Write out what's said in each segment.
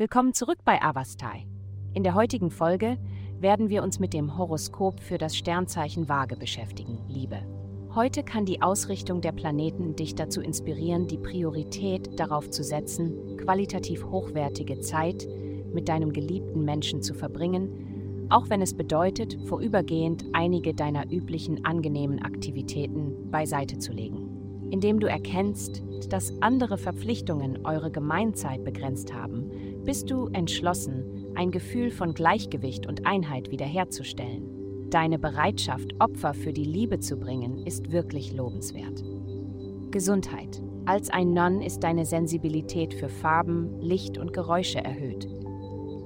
Willkommen zurück bei Avastai. In der heutigen Folge werden wir uns mit dem Horoskop für das Sternzeichen Waage beschäftigen, Liebe. Heute kann die Ausrichtung der Planeten dich dazu inspirieren, die Priorität darauf zu setzen, qualitativ hochwertige Zeit mit deinem geliebten Menschen zu verbringen, auch wenn es bedeutet, vorübergehend einige deiner üblichen angenehmen Aktivitäten beiseite zu legen indem du erkennst, dass andere Verpflichtungen eure Gemeinzeit begrenzt haben, bist du entschlossen, ein Gefühl von Gleichgewicht und Einheit wiederherzustellen. Deine Bereitschaft, Opfer für die Liebe zu bringen, ist wirklich lobenswert. Gesundheit. Als ein Non ist deine Sensibilität für Farben, Licht und Geräusche erhöht.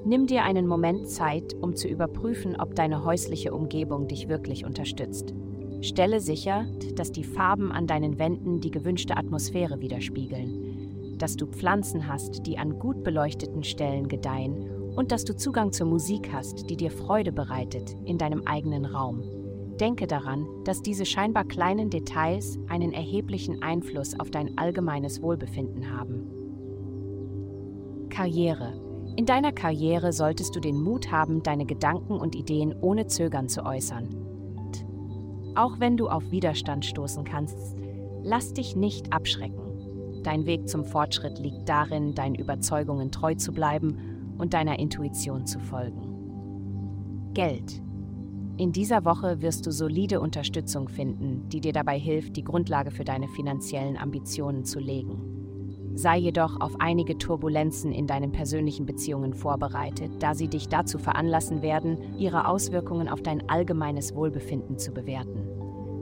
Nimm dir einen Moment Zeit, um zu überprüfen, ob deine häusliche Umgebung dich wirklich unterstützt. Stelle sicher, dass die Farben an deinen Wänden die gewünschte Atmosphäre widerspiegeln, dass du Pflanzen hast, die an gut beleuchteten Stellen gedeihen und dass du Zugang zur Musik hast, die dir Freude bereitet in deinem eigenen Raum. Denke daran, dass diese scheinbar kleinen Details einen erheblichen Einfluss auf dein allgemeines Wohlbefinden haben. Karriere. In deiner Karriere solltest du den Mut haben, deine Gedanken und Ideen ohne Zögern zu äußern. Auch wenn du auf Widerstand stoßen kannst, lass dich nicht abschrecken. Dein Weg zum Fortschritt liegt darin, deinen Überzeugungen treu zu bleiben und deiner Intuition zu folgen. Geld. In dieser Woche wirst du solide Unterstützung finden, die dir dabei hilft, die Grundlage für deine finanziellen Ambitionen zu legen. Sei jedoch auf einige Turbulenzen in deinen persönlichen Beziehungen vorbereitet, da sie dich dazu veranlassen werden, ihre Auswirkungen auf dein allgemeines Wohlbefinden zu bewerten.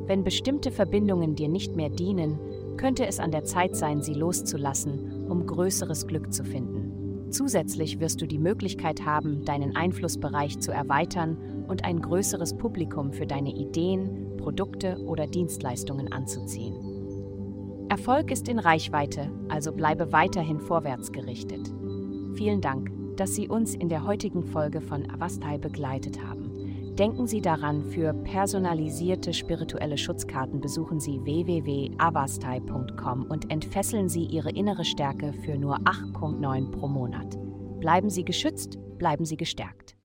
Wenn bestimmte Verbindungen dir nicht mehr dienen, könnte es an der Zeit sein, sie loszulassen, um größeres Glück zu finden. Zusätzlich wirst du die Möglichkeit haben, deinen Einflussbereich zu erweitern und ein größeres Publikum für deine Ideen, Produkte oder Dienstleistungen anzuziehen. Erfolg ist in Reichweite, also bleibe weiterhin vorwärts gerichtet. Vielen Dank, dass Sie uns in der heutigen Folge von Avastai begleitet haben. Denken Sie daran, für personalisierte spirituelle Schutzkarten besuchen Sie www.avastai.com und entfesseln Sie Ihre innere Stärke für nur 8,9 pro Monat. Bleiben Sie geschützt, bleiben Sie gestärkt.